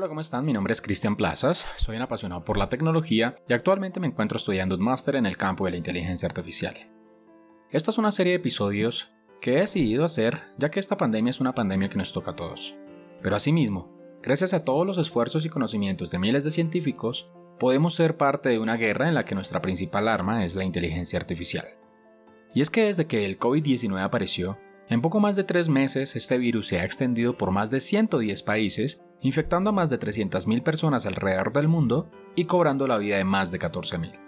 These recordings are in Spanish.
Hola, ¿cómo están? Mi nombre es Cristian Plazas, soy un apasionado por la tecnología y actualmente me encuentro estudiando un máster en el campo de la inteligencia artificial. Esta es una serie de episodios que he decidido hacer ya que esta pandemia es una pandemia que nos toca a todos. Pero asimismo, gracias a todos los esfuerzos y conocimientos de miles de científicos, podemos ser parte de una guerra en la que nuestra principal arma es la inteligencia artificial. Y es que desde que el COVID-19 apareció, en poco más de tres meses este virus se ha extendido por más de 110 países infectando a más de 300.000 personas alrededor del mundo y cobrando la vida de más de 14.000.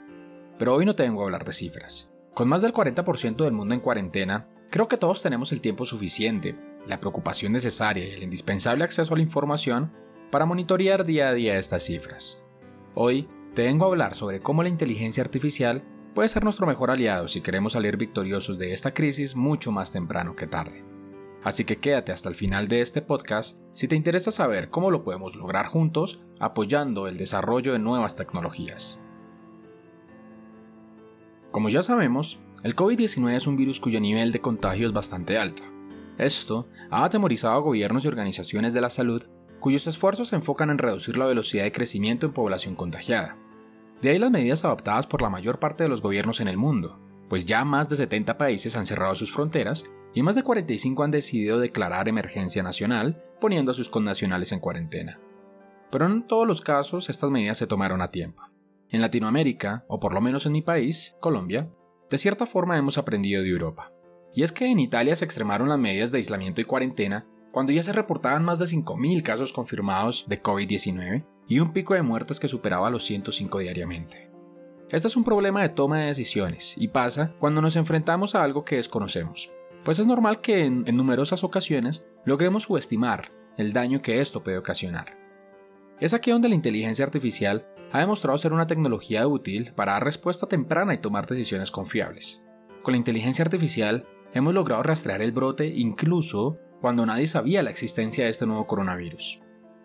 Pero hoy no tengo a hablar de cifras. Con más del 40% del mundo en cuarentena, creo que todos tenemos el tiempo suficiente, la preocupación necesaria y el indispensable acceso a la información para monitorear día a día estas cifras. Hoy te vengo a hablar sobre cómo la inteligencia artificial puede ser nuestro mejor aliado si queremos salir victoriosos de esta crisis mucho más temprano que tarde. Así que quédate hasta el final de este podcast si te interesa saber cómo lo podemos lograr juntos apoyando el desarrollo de nuevas tecnologías. Como ya sabemos, el COVID-19 es un virus cuyo nivel de contagio es bastante alto. Esto ha atemorizado a gobiernos y organizaciones de la salud cuyos esfuerzos se enfocan en reducir la velocidad de crecimiento en población contagiada. De ahí las medidas adoptadas por la mayor parte de los gobiernos en el mundo, pues ya más de 70 países han cerrado sus fronteras y más de 45 han decidido declarar emergencia nacional, poniendo a sus connacionales en cuarentena. Pero en todos los casos estas medidas se tomaron a tiempo. En Latinoamérica, o por lo menos en mi país, Colombia, de cierta forma hemos aprendido de Europa. Y es que en Italia se extremaron las medidas de aislamiento y cuarentena cuando ya se reportaban más de 5.000 casos confirmados de COVID-19 y un pico de muertes que superaba los 105 diariamente. Este es un problema de toma de decisiones y pasa cuando nos enfrentamos a algo que desconocemos, pues es normal que en, numerosas ocasiones logremos subestimar el daño que esto puede ocasionar. Es aquí donde la inteligencia artificial ha demostrado ser una tecnología útil para dar respuesta temprana y tomar decisiones confiables. Con la inteligencia artificial hemos logrado rastrear el brote incluso cuando nadie sabía la existencia de este nuevo coronavirus.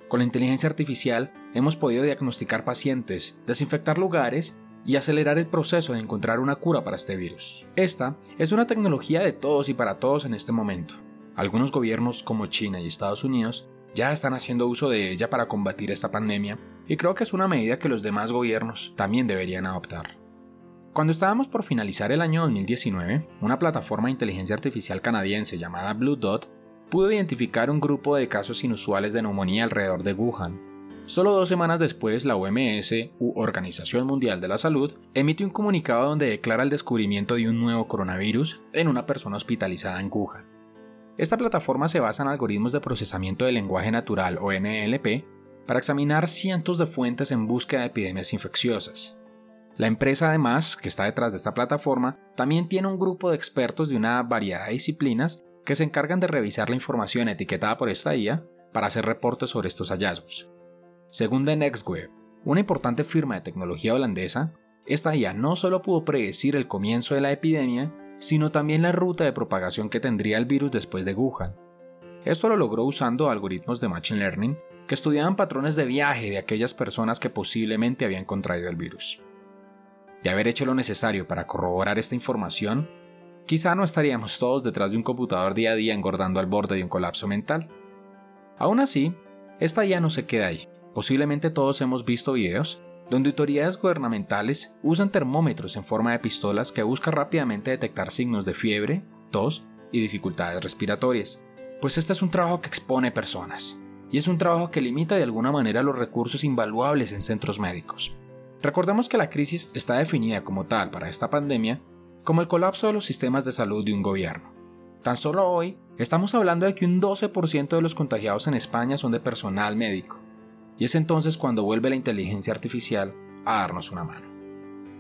Con la inteligencia artificial hemos podido diagnosticar pacientes, desinfectar lugares y acelerar el proceso de encontrar una cura para este virus. Esta es una tecnología de todos y para todos en este momento. Algunos gobiernos como China y Estados Unidos ya están haciendo uso de ella para combatir esta pandemia y creo que es una medida que los demás gobiernos también deberían adoptar. Cuando estábamos por finalizar el año 2019, una plataforma de inteligencia artificial canadiense llamada Blue Dot pudo identificar un grupo de casos inusuales de neumonía alrededor de Wuhan, Solo dos semanas después, la OMS, u Organización Mundial de la Salud, emite un comunicado donde declara el descubrimiento de un nuevo coronavirus en una persona hospitalizada en Wuhan. Esta plataforma se basa en algoritmos de procesamiento de lenguaje natural o NLP para examinar cientos de fuentes en búsqueda de epidemias infecciosas. La empresa además, que está detrás de esta plataforma, también tiene un grupo de expertos de una variedad de disciplinas que se encargan de revisar la información etiquetada por esta IA para hacer reportes sobre estos hallazgos. Según The NextWeb, una importante firma de tecnología holandesa, esta IA no solo pudo predecir el comienzo de la epidemia, sino también la ruta de propagación que tendría el virus después de Wuhan. Esto lo logró usando algoritmos de Machine Learning que estudiaban patrones de viaje de aquellas personas que posiblemente habían contraído el virus. De haber hecho lo necesario para corroborar esta información, quizá no estaríamos todos detrás de un computador día a día engordando al borde de un colapso mental. Aún así, esta IA no se queda ahí. Posiblemente todos hemos visto videos donde autoridades gubernamentales usan termómetros en forma de pistolas que buscan rápidamente detectar signos de fiebre, tos y dificultades respiratorias. Pues este es un trabajo que expone personas, y es un trabajo que limita de alguna manera los recursos invaluables en centros médicos. Recordemos que la crisis está definida como tal para esta pandemia como el colapso de los sistemas de salud de un gobierno. Tan solo hoy estamos hablando de que un 12% de los contagiados en España son de personal médico, y es entonces cuando vuelve la inteligencia artificial a darnos una mano.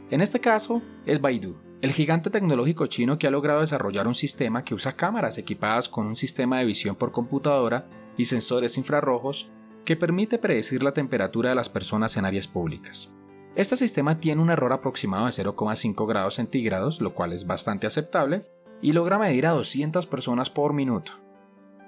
En este caso es Baidu, el gigante tecnológico chino que ha logrado desarrollar un sistema que usa cámaras equipadas con un sistema de visión por computadora y sensores infrarrojos que permite predecir la temperatura de las personas en áreas públicas. Este sistema tiene un error aproximado de 0,5 grados centígrados, lo cual es bastante aceptable, y logra medir a 200 personas por minuto,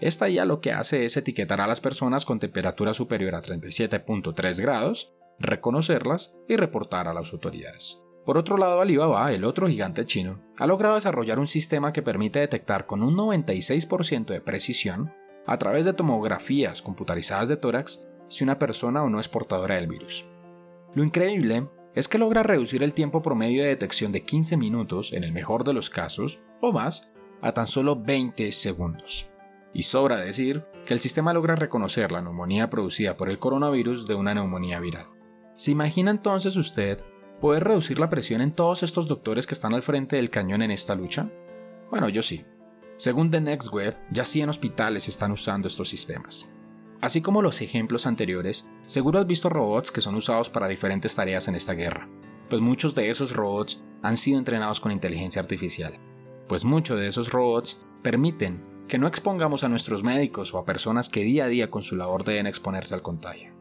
esta ya lo que hace es etiquetar a las personas con temperatura superior a 37.3 grados, reconocerlas y reportar a las autoridades. Por otro lado, Alibaba, el otro gigante chino, ha logrado desarrollar un sistema que permite detectar con un 96% de precisión, a través de tomografías computarizadas de tórax, si una persona o no es portadora del virus. Lo increíble es que logra reducir el tiempo promedio de detección de 15 minutos, en el mejor de los casos, o más, a tan solo 20 segundos. Y sobra decir que el sistema logra reconocer la neumonía producida por el coronavirus de una neumonía viral. ¿Se imagina entonces usted poder reducir la presión en todos estos doctores que están al frente del cañón en esta lucha? Bueno, yo sí. Según The Next Web, ya 100 hospitales están usando estos sistemas. Así como los ejemplos anteriores, seguro has visto robots que son usados para diferentes tareas en esta guerra, pues muchos de esos robots han sido entrenados con inteligencia artificial, pues muchos de esos robots permiten que no expongamos a nuestros médicos o a personas que día a día con su labor deben exponerse al contagio.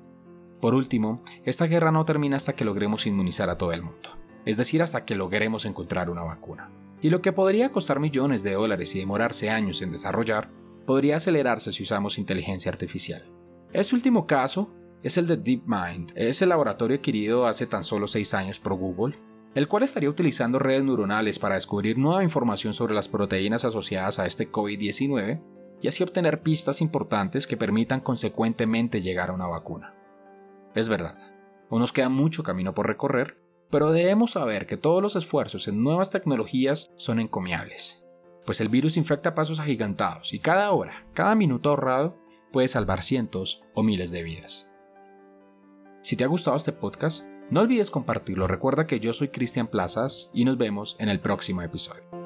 Por último, esta guerra no termina hasta que logremos inmunizar a todo el mundo, es decir, hasta que logremos encontrar una vacuna. Y lo que podría costar millones de dólares y demorarse años en desarrollar, podría acelerarse si usamos inteligencia artificial. Este último caso es el de DeepMind, es el laboratorio adquirido hace tan solo 6 años por Google el cual estaría utilizando redes neuronales para descubrir nueva información sobre las proteínas asociadas a este COVID-19 y así obtener pistas importantes que permitan consecuentemente llegar a una vacuna. Es verdad, aún nos queda mucho camino por recorrer, pero debemos saber que todos los esfuerzos en nuevas tecnologías son encomiables, pues el virus infecta pasos agigantados y cada hora, cada minuto ahorrado puede salvar cientos o miles de vidas. Si te ha gustado este podcast, no olvides compartirlo. Recuerda que yo soy Cristian Plazas y nos vemos en el próximo episodio.